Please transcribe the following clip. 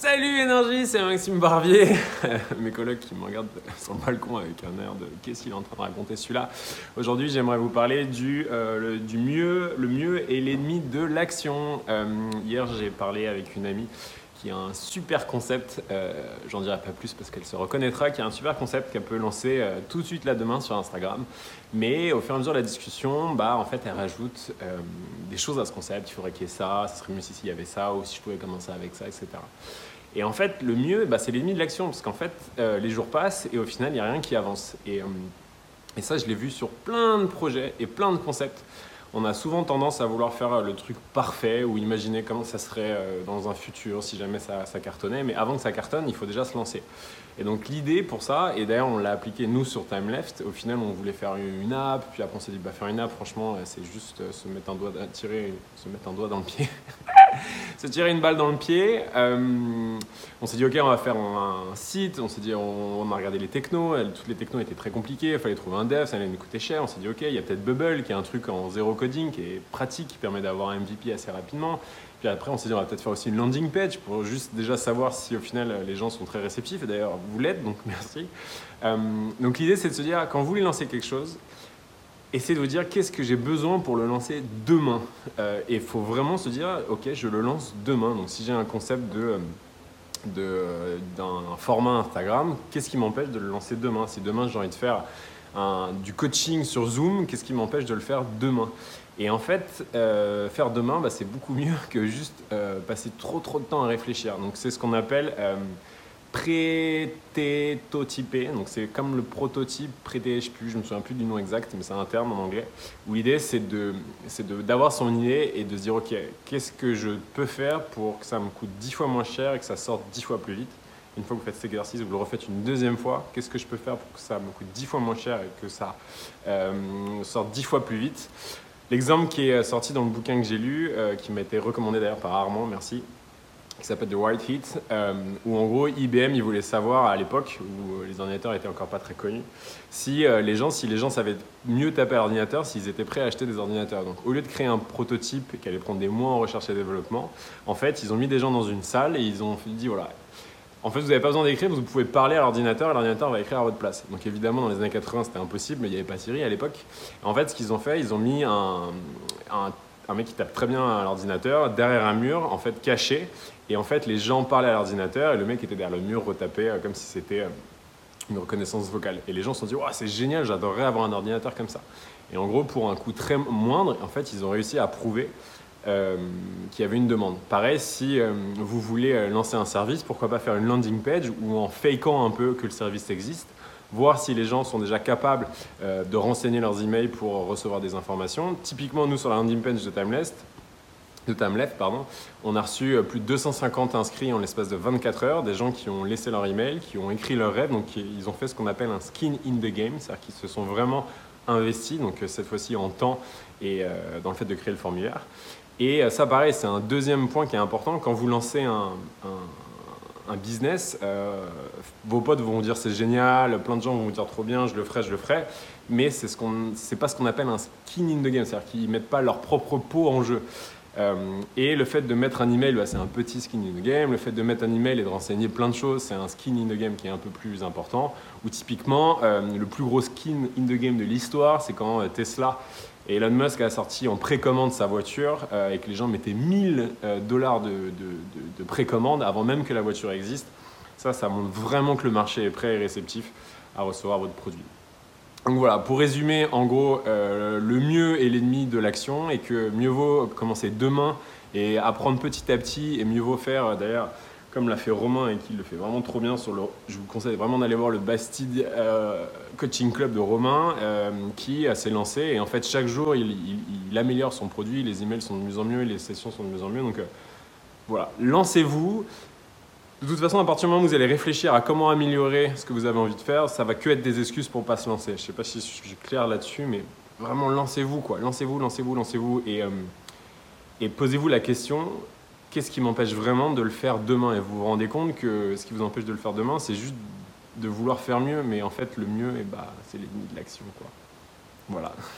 Salut Énergie, c'est Maxime Barbier. Mes collègues qui me regardent sur le balcon avec un air de qu'est-ce qu'il est en train de raconter celui-là? Aujourd'hui, j'aimerais vous parler du, euh, du mieux, le mieux est l'ennemi de l'action. Euh, hier, j'ai parlé avec une amie qui a un super concept, euh, j'en dirai pas plus parce qu'elle se reconnaîtra, qui a un super concept qu'elle peut lancer euh, tout de suite là demain sur Instagram. Mais au fur et à mesure de la discussion, bah, en fait, elle rajoute euh, des choses à ce concept. Il faudrait qu'il y ait ça, ce serait mieux si il y avait ça, ou si je pouvais commencer avec ça, etc. Et en fait, le mieux, bah, c'est l'ennemi de l'action, parce qu'en fait, les jours passent et au final, il n'y a rien qui avance. Et, et ça, je l'ai vu sur plein de projets et plein de concepts on a souvent tendance à vouloir faire le truc parfait ou imaginer comment ça serait euh, dans un futur si jamais ça, cartonnait. Mais avant que ça cartonne, il faut déjà se lancer. Et donc l'idée pour ça, et d'ailleurs on l'a appliqué nous sur TimeLeft, au final on voulait faire une app, puis après on s'est dit bah faire une app franchement euh, c'est juste euh, se mettre un doigt, tirer, se mettre un doigt dans le pied. se tirer une balle dans le pied. on s'est dit ok on va faire un, site, on s'est dit on, a regardé les technos, toutes les technos étaient très compliquées, il fallait trouver un dev, ça allait nous coûter cher. On s'est dit ok il y a peut-être Bubble qui est un truc en zéro coding qui est pratique, qui permet d'avoir un MVP assez rapidement. Puis après, on s'est dit, on va peut-être faire aussi une landing page pour juste déjà savoir si au final les gens sont très réceptifs. Et d'ailleurs, vous l'êtes, donc merci. Euh, donc l'idée, c'est de se dire, quand vous voulez lancer quelque chose, essayez de vous dire qu'est-ce que j'ai besoin pour le lancer demain. Euh, et il faut vraiment se dire, ok, je le lance demain. Donc si j'ai un concept de euh, d'un format Instagram, qu'est-ce qui m'empêche de le lancer demain? Si demain j'ai envie de faire du coaching sur Zoom, qu'est-ce qui m'empêche de le faire demain? Et en fait, euh, faire demain, bah, c'est beaucoup mieux que juste euh, passer trop trop de temps à réfléchir. Donc c'est ce qu'on appelle euh, pré-tétotypé. Donc c'est comme le prototype, pré je me souviens plus du nom exact, mais c'est un terme en anglais. Où l'idée c'est de, d'avoir son idée et de se dire ok, qu'est-ce que je peux faire pour que ça me coûte dix fois moins cher et que ça sorte dix fois plus vite? Une fois que vous faites cet exercice, vous le refaites une deuxième fois. Qu'est-ce que je peux faire pour que ça me coûte dix fois moins cher et que ça sorte dix fois plus vite? L'exemple qui est sorti dans le bouquin que j'ai lu, euh, qui m'a été recommandé d'ailleurs par Armand, merci, qui s'appelle The White Heat, euh, où en gros IBM il voulait savoir à l'époque où les ordinateurs étaient encore pas très connus, si euh, les gens si les gens savaient mieux taper à l'ordinateur, s'ils étaient prêts à acheter des ordinateurs. Donc au lieu de créer un prototype qui allait prendre des mois en recherche et développement, en fait ils ont mis des gens dans une salle et ils ont dit voilà en fait, vous n'avez pas besoin d'écrire, vous pouvez parler à l'ordinateur et l'ordinateur va écrire à votre place. Donc évidemment, dans les années 80, c'était impossible, mais il n'y avait pas Siri à l'époque. En fait, ce qu'ils ont fait, ils ont mis un, mec qui tape très bien à l'ordinateur derrière un mur, en fait caché. Et en fait, les gens parlaient à l'ordinateur et le mec était derrière le mur retapé euh, comme si c'était euh, une reconnaissance vocale. Et les gens se sont dit, c'est génial, j'adorerais avoir un ordinateur comme ça. Et en gros, pour un coût très moindre, en fait, ils ont réussi à prouver euh, qui avait une demande. Pareil, si vous voulez lancer un service, pourquoi pas faire une landing page ou en fakant un peu que le service existe, voir si les gens sont déjà capables de renseigner leurs emails pour recevoir des informations. Typiquement, nous, sur la landing page de Timeleft, de Timeleft, pardon, on a reçu plus de 250 inscrits en l'espace de 24 heures, des gens qui ont laissé leur email, qui ont écrit leur rêve, donc ils ont fait ce qu'on appelle un skin in the game, c'est-à-dire qu'ils se sont vraiment investis, donc cette fois-ci en temps et dans le fait de créer le formulaire. Et euh, ça, pareil, c'est un deuxième point qui est important. Quand vous lancez un, business, euh, vos potes vont vous dire c'est génial, plein de gens vont vous dire trop bien, je le ferai, je le ferai. Mais c'est ce qu'on, c'est pas ce qu'on appelle un skin in the game, c'est-à-dire qu'ils mettent pas leur propre peau en jeu. Euh, et le fait de mettre un email, bah, c'est un petit skin in the game. Le fait de mettre un email et de renseigner plein de choses, c'est un skin in the game qui est un peu plus important. Ou typiquement, le plus gros skin in the game de l'histoire, c'est quand Tesla et Elon Musk a sorti en précommande sa voiture euh, et que les gens mettaient 1000 euh, dollars de, précommande avant même que la voiture existe. Ça, ça montre vraiment que le marché est prêt et réceptif à recevoir votre produit. Donc voilà, pour résumer, en gros, euh, le mieux est l'ennemi de l'action et que mieux vaut commencer demain et apprendre petit à petit et mieux vaut faire d'ailleurs comme l'a fait Romain et qui le fait vraiment trop bien sur le. Je vous conseille vraiment d'aller voir le Bastide euh, Coaching Club de Romain euh, qui s'est lancé et en fait chaque jour il, améliore son produit, les emails sont de mieux en mieux, les sessions sont de mieux en mieux. Donc euh, voilà, lancez-vous. De toute façon, à partir du moment où vous allez réfléchir à comment améliorer ce que vous avez envie de faire, ça va que être des excuses pour pas se lancer. Je sais pas si je suis clair là-dessus, mais vraiment lancez-vous quoi, lancez-vous, lancez-vous, lancez-vous et, et posez-vous la question qu'est-ce qui m'empêche vraiment de le faire demain? Et vous vous rendez compte que ce qui vous empêche de le faire demain, c'est juste de vouloir faire mieux, mais en fait, le mieux, eh bah, c'est l'ennemi de l'action. Quoi. Voilà.